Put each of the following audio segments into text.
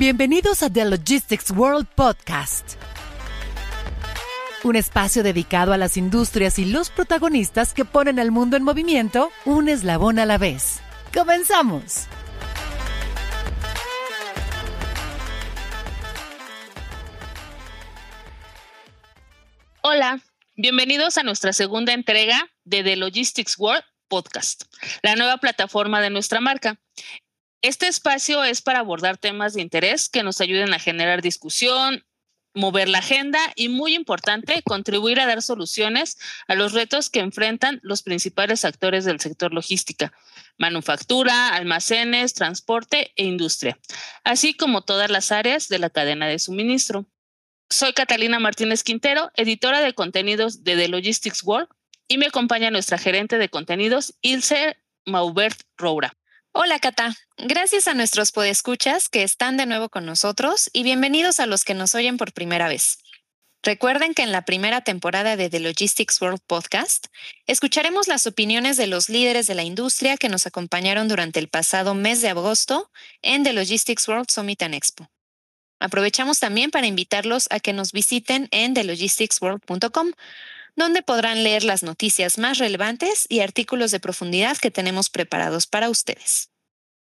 Bienvenidos a The Logistics World Podcast, un espacio dedicado a las industrias y los protagonistas que ponen al mundo en movimiento un eslabón a la vez. ¡Comenzamos! Hola, bienvenidos a nuestra segunda entrega de The Logistics World Podcast, la nueva plataforma de nuestra marca. Este espacio es para abordar temas de interés que nos ayuden a generar discusión, mover la agenda y, muy importante, contribuir a dar soluciones a los retos que enfrentan los principales actores del sector logística, manufactura, almacenes, transporte e industria, así como todas las áreas de la cadena de suministro. Soy Catalina Martínez Quintero, editora de contenidos de The Logistics World, y me acompaña nuestra gerente de contenidos, Ilse Maubert Roura. Hola Cata, gracias a nuestros podescuchas que están de nuevo con nosotros y bienvenidos a los que nos oyen por primera vez. Recuerden que en la primera temporada de The Logistics World Podcast escucharemos las opiniones de los líderes de la industria que nos acompañaron durante el pasado mes de agosto en The Logistics World Summit and Expo. Aprovechamos también para invitarlos a que nos visiten en thelogisticsworld.com, donde podrán leer las noticias más relevantes y artículos de profundidad que tenemos preparados para ustedes.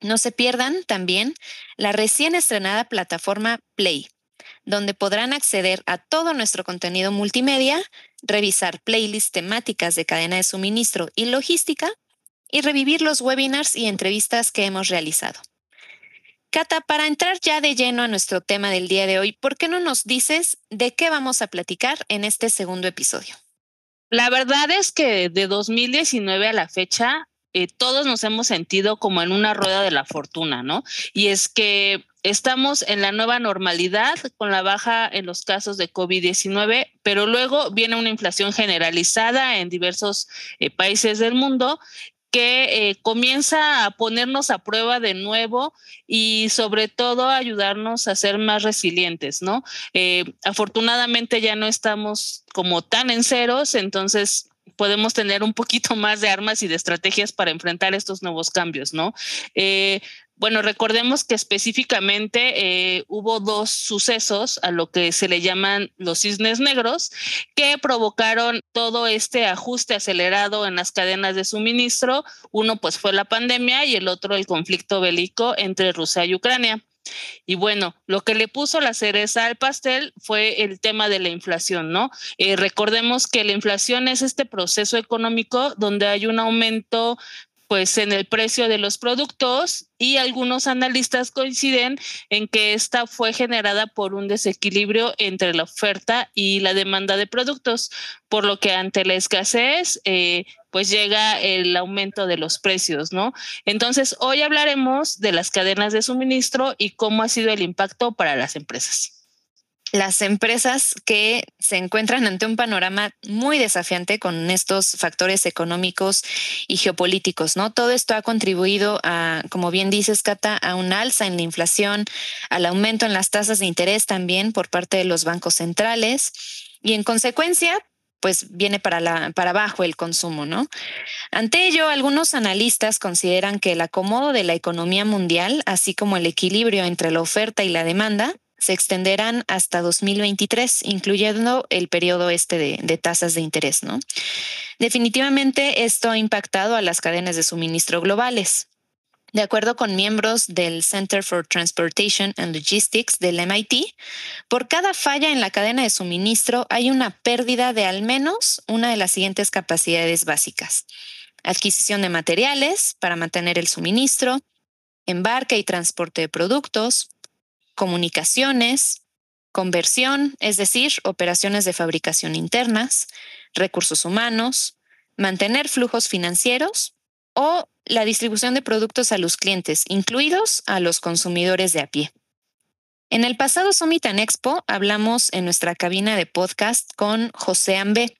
No se pierdan también la recién estrenada plataforma Play, donde podrán acceder a todo nuestro contenido multimedia, revisar playlists temáticas de cadena de suministro y logística y revivir los webinars y entrevistas que hemos realizado. Cata, para entrar ya de lleno a nuestro tema del día de hoy, ¿por qué no nos dices de qué vamos a platicar en este segundo episodio? La verdad es que de 2019 a la fecha, eh, todos nos hemos sentido como en una rueda de la fortuna, ¿no? Y es que estamos en la nueva normalidad con la baja en los casos de COVID-19, pero luego viene una inflación generalizada en diversos eh, países del mundo que eh, comienza a ponernos a prueba de nuevo y sobre todo ayudarnos a ser más resilientes, ¿no? Eh, afortunadamente ya no estamos como tan en ceros, entonces podemos tener un poquito más de armas y de estrategias para enfrentar estos nuevos cambios, ¿no? Eh, bueno, recordemos que específicamente eh, hubo dos sucesos a lo que se le llaman los cisnes negros que provocaron todo este ajuste acelerado en las cadenas de suministro. Uno pues fue la pandemia y el otro el conflicto bélico entre Rusia y Ucrania. Y bueno, lo que le puso la cereza al pastel fue el tema de la inflación, ¿no? Eh, recordemos que la inflación es este proceso económico donde hay un aumento pues en el precio de los productos y algunos analistas coinciden en que esta fue generada por un desequilibrio entre la oferta y la demanda de productos, por lo que ante la escasez eh, pues llega el aumento de los precios, ¿no? Entonces hoy hablaremos de las cadenas de suministro y cómo ha sido el impacto para las empresas las empresas que se encuentran ante un panorama muy desafiante con estos factores económicos y geopolíticos, ¿no? Todo esto ha contribuido a, como bien dices, Cata, a un alza en la inflación, al aumento en las tasas de interés también por parte de los bancos centrales y en consecuencia, pues viene para, la, para abajo el consumo, ¿no? Ante ello, algunos analistas consideran que el acomodo de la economía mundial, así como el equilibrio entre la oferta y la demanda, se extenderán hasta 2023, incluyendo el periodo este de, tasas de interés, ¿no? Definitivamente esto ha impactado a las cadenas de suministro globales. De acuerdo con miembros del Center for Transportation and Logistics del MIT, por cada falla en la cadena de suministro hay una pérdida de al menos una de las siguientes capacidades básicas. Adquisición de materiales para mantener el suministro, embarque y transporte de productos, comunicaciones, conversión, es decir, operaciones de fabricación internas, recursos humanos, mantener flujos financieros o la distribución de productos a los clientes, incluidos a los consumidores de a pie. En el pasado Summit and Expo hablamos en nuestra cabina de podcast con José Ambe,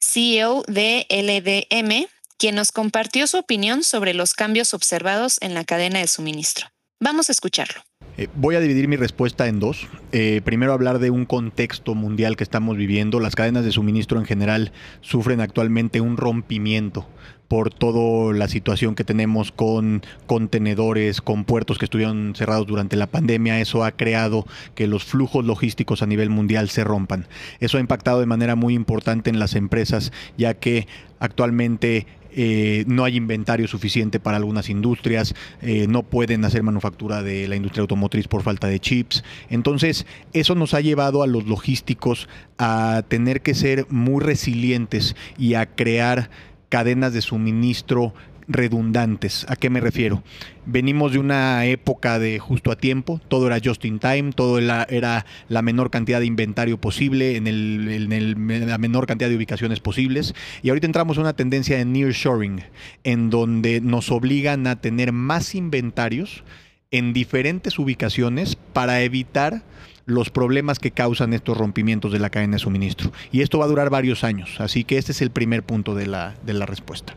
CEO de LDM, quien nos compartió su opinión sobre los cambios observados en la cadena de suministro. Vamos a escucharlo. Eh, voy a dividir mi respuesta en dos. Eh, primero hablar de un contexto mundial que estamos viviendo. Las cadenas de suministro en general sufren actualmente un rompimiento por toda la situación que tenemos con contenedores, con puertos que estuvieron cerrados durante la pandemia. Eso ha creado que los flujos logísticos a nivel mundial se rompan. Eso ha impactado de manera muy importante en las empresas, ya que actualmente eh, no hay inventario suficiente para algunas industrias, eh, no pueden hacer manufactura de la industria automotriz por falta de chips. Entonces, eso nos ha llevado a los logísticos a tener que ser muy resilientes y a crear cadenas de suministro redundantes. ¿A qué me refiero? Venimos de una época de justo a tiempo, todo era just in time, todo era, la menor cantidad de inventario posible, en, la menor cantidad de ubicaciones posibles. Y ahorita entramos en una tendencia de nearshoring, en donde nos obligan a tener más inventarios en diferentes ubicaciones para evitar los problemas que causan estos rompimientos de la cadena de suministro. Y esto va a durar varios años, así que este es el primer punto de la respuesta.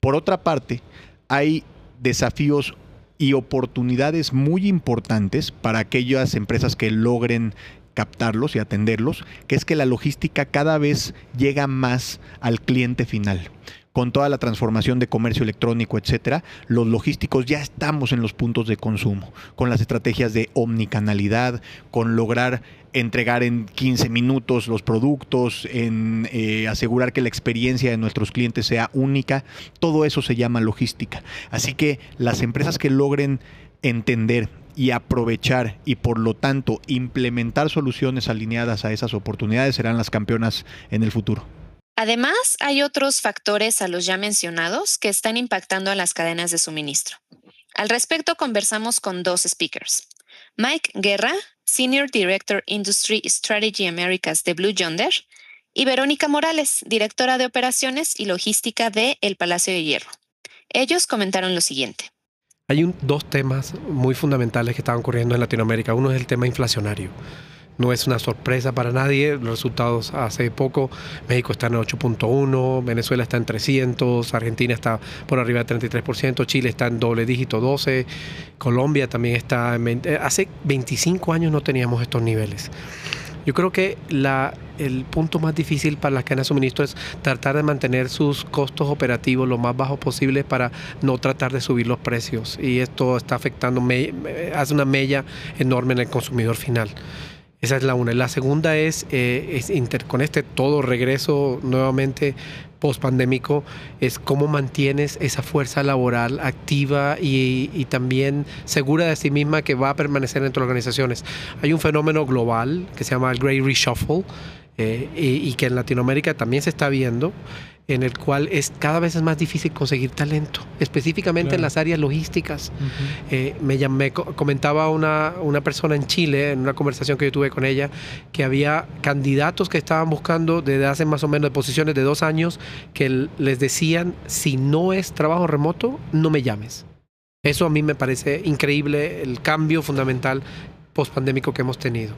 Por otra parte, hay desafíos y oportunidades muy importantes para aquellas empresas que logren captarlos y atenderlos, que es que la logística cada vez llega más al cliente final con toda la transformación de comercio electrónico, etcétera, los logísticos ya estamos en los puntos de consumo, con las estrategias de omnicanalidad, con lograr entregar en 15 minutos los productos, en eh, asegurar que la experiencia de nuestros clientes sea única, todo eso se llama logística. Así que las empresas que logren entender y aprovechar y por lo tanto implementar soluciones alineadas a esas oportunidades serán las campeonas en el futuro. Además, hay otros factores a los ya mencionados que están impactando a las cadenas de suministro. Al respecto, conversamos con dos speakers. Mike Guerra, Senior Director Industry Strategy Americas de Blue Yonder, y Verónica Morales, directora de Operaciones y Logística de El Palacio de Hierro. Ellos comentaron lo siguiente. Hay dos temas muy fundamentales que están ocurriendo en Latinoamérica. Uno es el tema inflacionario no es una sorpresa para nadie. Los resultados hace poco, México está en 8.1, Venezuela está en 300, Argentina está por arriba del 33%, Chile está en doble dígito 12, Colombia también está en 20, eh, hace 25 años no teníamos estos niveles. Yo creo que el punto más difícil para las cadenas de suministro es tratar de mantener sus costos operativos lo más bajos posible para no tratar de subir los precios. Y esto está afectando, hace una mella enorme en el consumidor final. Esa es la una. La segunda es, eh, con este todo regreso nuevamente post-pandémico, es cómo mantienes esa fuerza laboral activa y, también segura de sí misma que va a permanecer las organizaciones. Hay un fenómeno global que se llama el Great Reshuffle eh, y que en Latinoamérica también se está viendo en el cual es cada vez es más difícil conseguir talento, específicamente en las áreas logísticas. Eh, me, llamé, comentaba una, una persona en Chile, en una conversación que yo tuve con ella, que había candidatos que estaban buscando desde hace más o menos de posiciones de dos años que les decían, si no es trabajo remoto, no me llames. Eso a mí me parece increíble, el cambio fundamental post-pandémico que hemos tenido.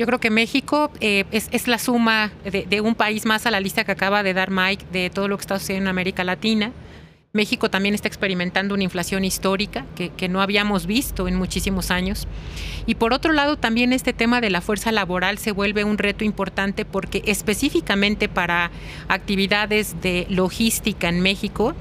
Yo creo que México eh, es, la suma de, un país más a la lista que acaba de dar Mike de todo lo que está sucediendo en América Latina. México también está experimentando una inflación histórica que, que, no habíamos visto en muchísimos años. Y por otro lado, también este tema de la fuerza laboral se vuelve un reto importante porque específicamente para actividades de logística en México,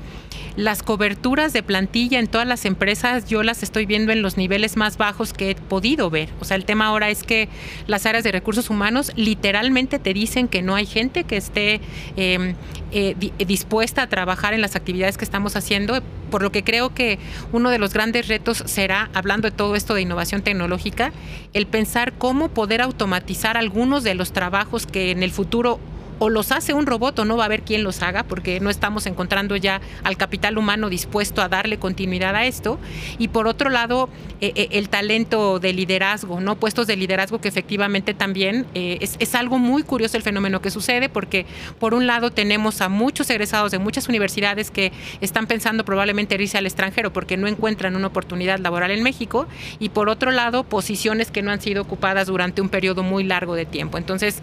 las coberturas de plantilla en todas las empresas yo las estoy viendo en los niveles más bajos que he podido ver. O sea, el tema ahora es que las áreas de recursos humanos literalmente te dicen que no hay gente que esté em, eh, dispuesta a trabajar en las actividades que estamos haciendo, por lo que creo que uno de los grandes retos será, hablando de todo esto de innovación tecnológica, el pensar cómo poder automatizar algunos de los trabajos que en el futuro o los hace un robot o no va a haber quien los haga porque no estamos encontrando ya al capital humano dispuesto a darle continuidad a esto. Y por otro lado, eh, eh, el talento de liderazgo, ¿no? Puestos de liderazgo que efectivamente también eh, es, es, algo muy curioso el fenómeno que sucede porque por un lado tenemos a muchos egresados de muchas universidades que están pensando probablemente irse al extranjero porque no encuentran una oportunidad laboral en México y por otro lado posiciones que no han sido ocupadas durante un periodo muy largo de tiempo. Entonces,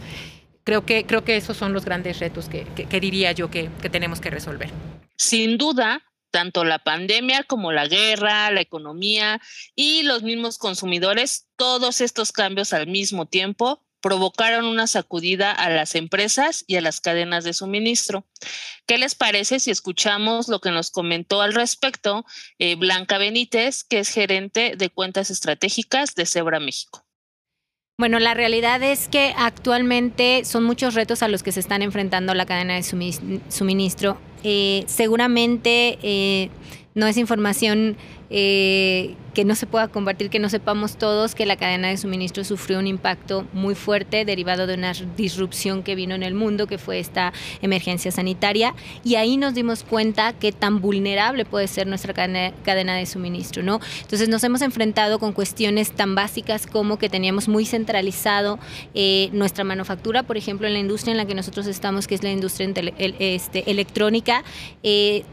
creo que, creo que esos son los grandes retos que, diría yo que, tenemos que resolver. Sin duda, tanto la pandemia como la guerra, la economía y los mismos consumidores, todos estos cambios al mismo tiempo provocaron una sacudida a las empresas y a las cadenas de suministro. ¿Qué les parece si escuchamos lo que nos comentó al respecto eh, Blanca Benítez, que es gerente de cuentas estratégicas de Zebra México? Bueno, la realidad es que actualmente son muchos retos a los que se están enfrentando la cadena de suministro. Eh, seguramente eh, no es información eh, que no se pueda compartir, que no sepamos todos que la cadena de suministro sufrió un impacto muy fuerte derivado de una disrupción que vino en el mundo, que fue esta emergencia sanitaria, y ahí nos dimos cuenta qué tan vulnerable puede ser nuestra cadena, de suministro, ¿no? Entonces nos hemos enfrentado con cuestiones tan básicas como que teníamos muy centralizado nuestra manufactura, por ejemplo, en la industria en la que nosotros estamos, que es la industria este, electrónica, eh,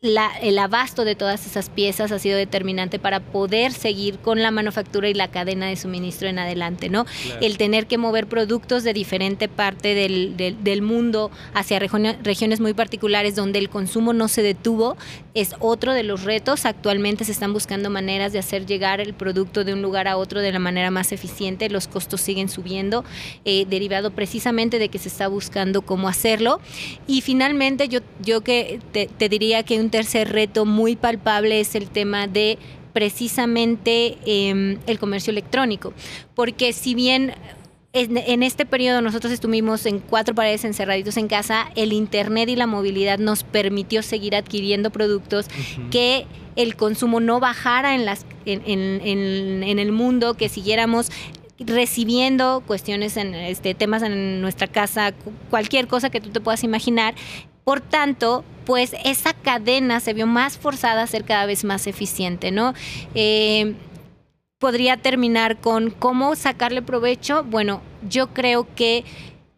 el abasto de todas esas piezas ha sido determinante para poder seguir con la manufactura y la cadena de suministro en adelante, ¿no? El tener que mover productos de diferente parte del, del, mundo hacia regiones muy particulares donde el consumo no se detuvo es otro de los retos. Actualmente se están buscando maneras de hacer llegar el producto de un lugar a otro de la manera más eficiente. Los costos siguen subiendo, eh, derivado precisamente de que se está buscando cómo hacerlo. Y finalmente yo, yo que te, te diría que un tercer reto muy palpable es el tema de precisamente em, el comercio electrónico, porque si bien en, este periodo nosotros estuvimos en cuatro paredes encerraditos en casa, el Internet y la movilidad nos permitió seguir adquiriendo productos que el consumo no bajara en, las, en, el mundo, que siguiéramos recibiendo cuestiones en este temas en nuestra casa, cualquier cosa que tú te puedas imaginar por tanto, pues esa cadena se vio más forzada a ser cada vez más eficiente, ¿no? Eh, podría terminar con cómo sacarle provecho. Bueno, yo creo que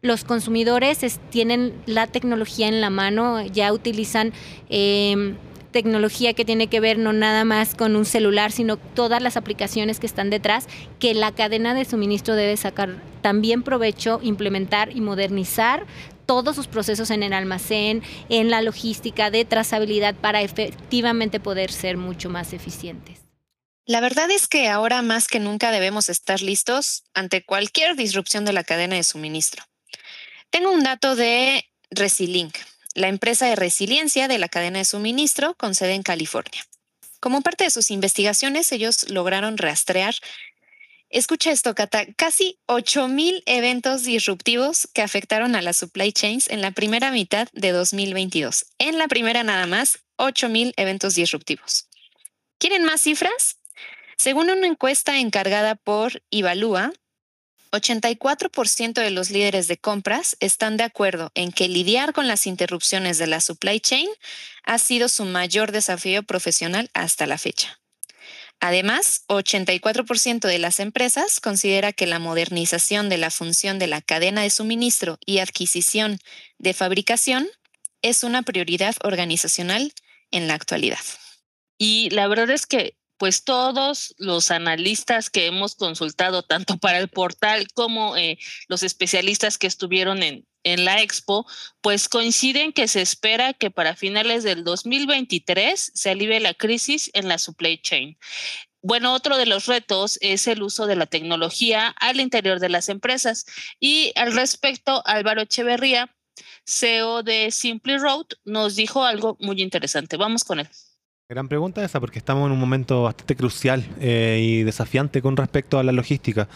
los consumidores tienen la tecnología en la mano, ya utilizan em, tecnología que tiene que ver no nada más con un celular, sino todas las aplicaciones que están detrás, que la cadena de suministro debe sacar también provecho, implementar y modernizar todos sus procesos en el almacén, en la logística de trazabilidad para efectivamente poder ser mucho más eficientes. La verdad es que ahora más que nunca debemos estar listos ante cualquier disrupción de la cadena de suministro. Tengo un dato de Resilink, la empresa de resiliencia de la cadena de suministro con sede en California. Como parte de sus investigaciones, ellos lograron rastrear Escucha esto, Cata. Casi 8.000 eventos disruptivos que afectaron a las supply chains en la primera mitad de 2022. En la primera nada más, 8.000 eventos disruptivos. ¿Quieren más cifras? Según una encuesta encargada por Ivalúa, 84% de los líderes de compras están de acuerdo en que lidiar con las interrupciones de la supply chain ha sido su mayor desafío profesional hasta la fecha. Además, 84% de las empresas considera que la modernización de la función de la cadena de suministro y adquisición de fabricación es una prioridad organizacional en la actualidad. Y la verdad es que pues todos los analistas que hemos consultado, tanto para el portal como eh, los especialistas que estuvieron en, en la expo, pues coinciden que se espera que para finales del 2023 se alivie la crisis en la supply chain. Bueno, otro de los retos es el uso de la tecnología al interior de las empresas. Y al respecto, Álvaro Echeverría, CEO de Simply Road, nos dijo algo muy interesante. Vamos con él. Gran pregunta esa, porque estamos en un momento bastante crucial eh, y desafiante con respecto a la logística.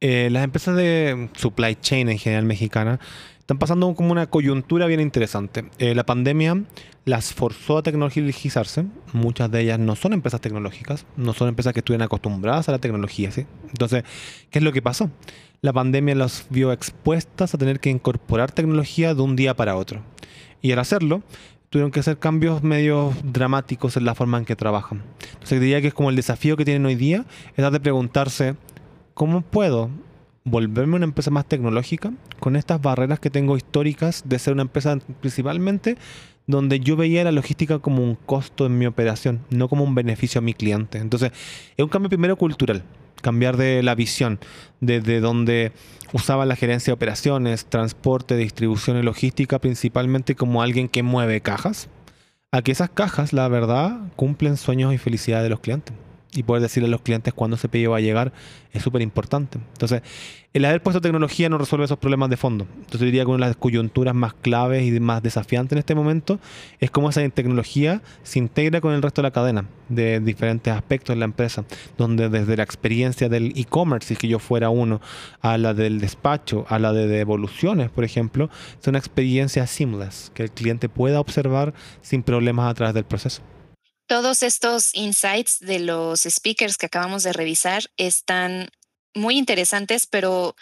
Eh, las empresas de supply chain en general mexicana están pasando como una coyuntura bien interesante. Eh, la pandemia las forzó a tecnologizarse. Muchas de ellas no son empresas tecnológicas, no son empresas que estuvieran acostumbradas a la tecnología. ¿sí? Entonces, ¿qué es lo que pasó? La pandemia las vio expuestas a tener que incorporar tecnología de un día para otro. Y al hacerlo, tuvieron que hacer cambios medio dramáticos en la forma en que trabajan. Entonces diría que es como el desafío que tienen hoy día, es de preguntarse, ¿cómo puedo volverme una empresa más tecnológica con estas barreras que tengo históricas de ser una empresa principalmente donde yo veía la logística como un costo en mi operación, no como un beneficio a mi cliente. Entonces, es un cambio primero cultural, cambiar de la visión, desde donde usaba la gerencia de operaciones, transporte, distribución y logística principalmente como alguien que mueve cajas, a que esas cajas, la verdad, cumplen sueños y felicidad de los clientes y poder decirle a los clientes cuándo ese pedido va a llegar es súper importante. Entonces, el haber puesto tecnología no resuelve esos problemas de fondo. Entonces, diría que una de las coyunturas más claves y más desafiantes en este momento es cómo esa tecnología se integra con el resto de la cadena de diferentes aspectos de la empresa, donde desde la experiencia del e-commerce, si que yo fuera uno, a la del despacho, a la de devoluciones, por ejemplo, es una experiencia seamless, que el cliente pueda observar sin problemas a través del proceso. Todos estos insights de los speakers que acabamos de revisar están muy interesantes, pero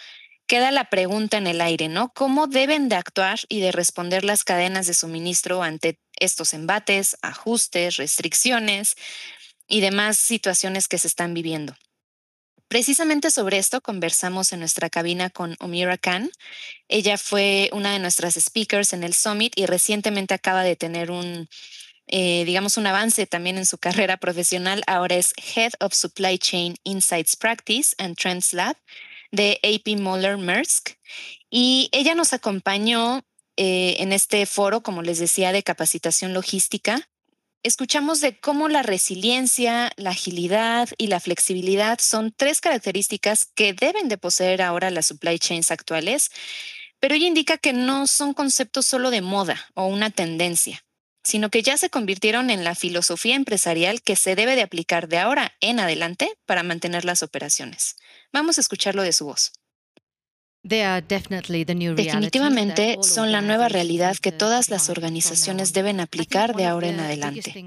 queda la pregunta en el aire, ¿no? ¿Cómo deben de actuar y de responder las cadenas de suministro ante estos embates, ajustes, restricciones y demás situaciones que se están viviendo? Precisamente sobre esto conversamos en nuestra cabina con Omira Khan. Ella fue una de nuestras speakers en el Summit y recientemente acaba de tener un eh, digamos, un avance también en su carrera profesional. Ahora es Head of Supply Chain Insights Practice and Trends Lab de AP Moller Maersk. Y ella nos acompañó eh, en este foro, como les decía, de capacitación logística. Escuchamos de cómo la resiliencia, la agilidad y la flexibilidad son tres características que deben de poseer ahora las supply chains actuales, pero ella indica que no son conceptos solo de moda o una tendencia sino que ya se convirtieron en la filosofía empresarial que se debe de aplicar de ahora en adelante para mantener las operaciones. Vamos a escucharlo de su voz. Definitivamente son la nueva realidad que todas las organizaciones deben aplicar de ahora en adelante.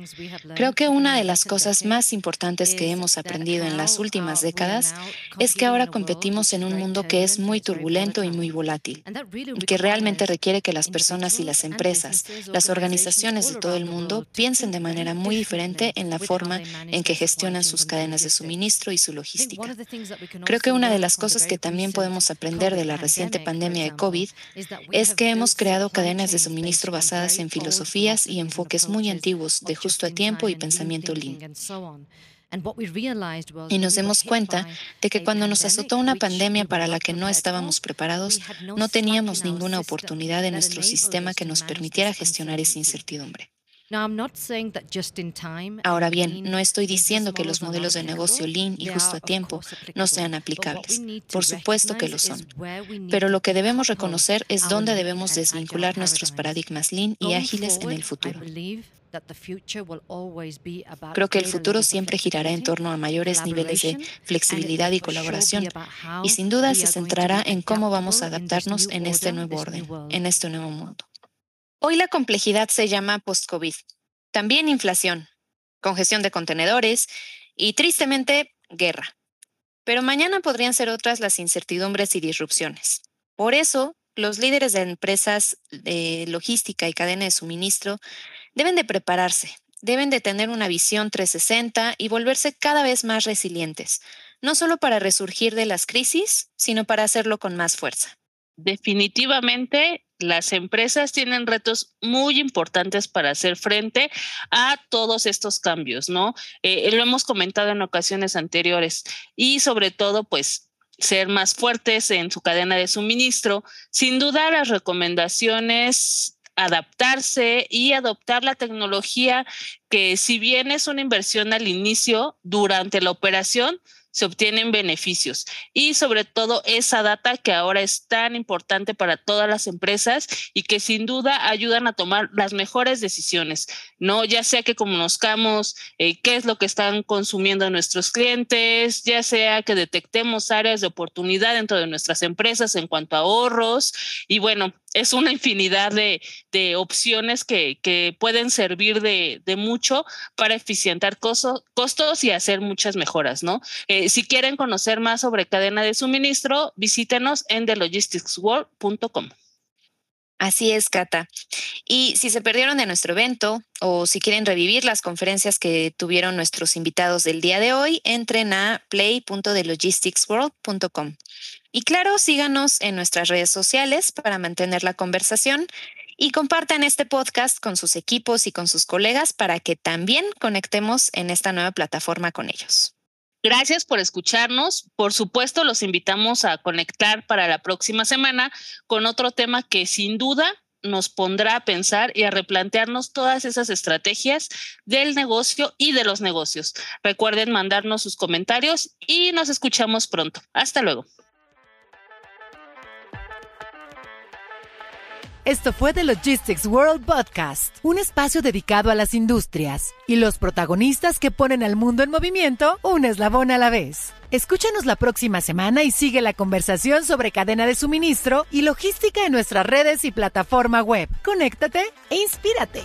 Creo que una de las cosas más importantes que hemos aprendido en las últimas décadas es que ahora competimos en un mundo que es muy turbulento y muy volátil, y que realmente requiere que las personas y las empresas, las organizaciones de todo el mundo piensen de manera muy diferente en la forma en que gestionan sus cadenas de suministro y su logística. Creo que una de las cosas que también podemos aprender de la reciente pandemia de COVID es que hemos creado cadenas de suministro basadas en filosofías y enfoques muy antiguos de justo a tiempo y pensamiento lean. Y nos demos cuenta de que cuando nos azotó una pandemia para la que no estábamos preparados, no teníamos ninguna oportunidad en nuestro sistema que nos permitiera gestionar esa incertidumbre. Ahora bien, no estoy diciendo que los modelos de negocio lean y justo a tiempo no sean aplicables. Por supuesto que lo son. Pero lo que debemos reconocer es dónde debemos desvincular nuestros paradigmas lean y ágiles en el futuro. Creo que el futuro siempre girará en torno a mayores niveles de flexibilidad y colaboración y sin duda se centrará en cómo vamos a adaptarnos en este nuevo orden, en este nuevo mundo. Hoy la complejidad se llama post-COVID. También inflación, congestión de contenedores y, tristemente, guerra. Pero mañana podrían ser otras las incertidumbres y disrupciones. Por eso, los líderes de empresas de logística y cadena de suministro deben de prepararse, deben de tener una visión 360 y volverse cada vez más resilientes, no solo para resurgir de las crisis, sino para hacerlo con más fuerza. Definitivamente las empresas tienen retos muy importantes para hacer frente a todos estos cambios, ¿no? Eh, lo hemos comentado en ocasiones anteriores y sobre todo, pues, ser más fuertes en su cadena de suministro. Sin duda, las recomendaciones adaptarse y adoptar la tecnología que si bien es una inversión al inicio, durante la operación, se obtienen beneficios y sobre todo esa data que ahora es tan importante para todas las empresas y que sin duda ayudan a tomar las mejores decisiones, ¿no? Ya sea que conozcamos eh, qué es lo que están consumiendo nuestros clientes, ya sea que detectemos áreas de oportunidad dentro de nuestras empresas en cuanto a ahorros y bueno, es una infinidad de, opciones que, pueden servir de, mucho para eficientar costos y hacer muchas mejoras, ¿no? Eh, si quieren conocer más sobre cadena de suministro, visítenos en thelogisticsworld.com. Así es, Cata. Y si se perdieron de nuestro evento o si quieren revivir las conferencias que tuvieron nuestros invitados del día de hoy, entren a play.thelogisticsworld.com. Y claro, síganos en nuestras redes sociales para mantener la conversación y compartan este podcast con sus equipos y con sus colegas para que también conectemos en esta nueva plataforma con ellos. Gracias por escucharnos. Por supuesto, los invitamos a conectar para la próxima semana con otro tema que sin duda nos pondrá a pensar y a replantearnos todas esas estrategias del negocio y de los negocios. Recuerden mandarnos sus comentarios y nos escuchamos pronto. Hasta luego. Esto fue The Logistics World Podcast, un espacio dedicado a las industrias y los protagonistas que ponen al mundo en movimiento un eslabón a la vez. Escúchanos la próxima semana y sigue la conversación sobre cadena de suministro y logística en nuestras redes y plataforma web. Conéctate e inspírate.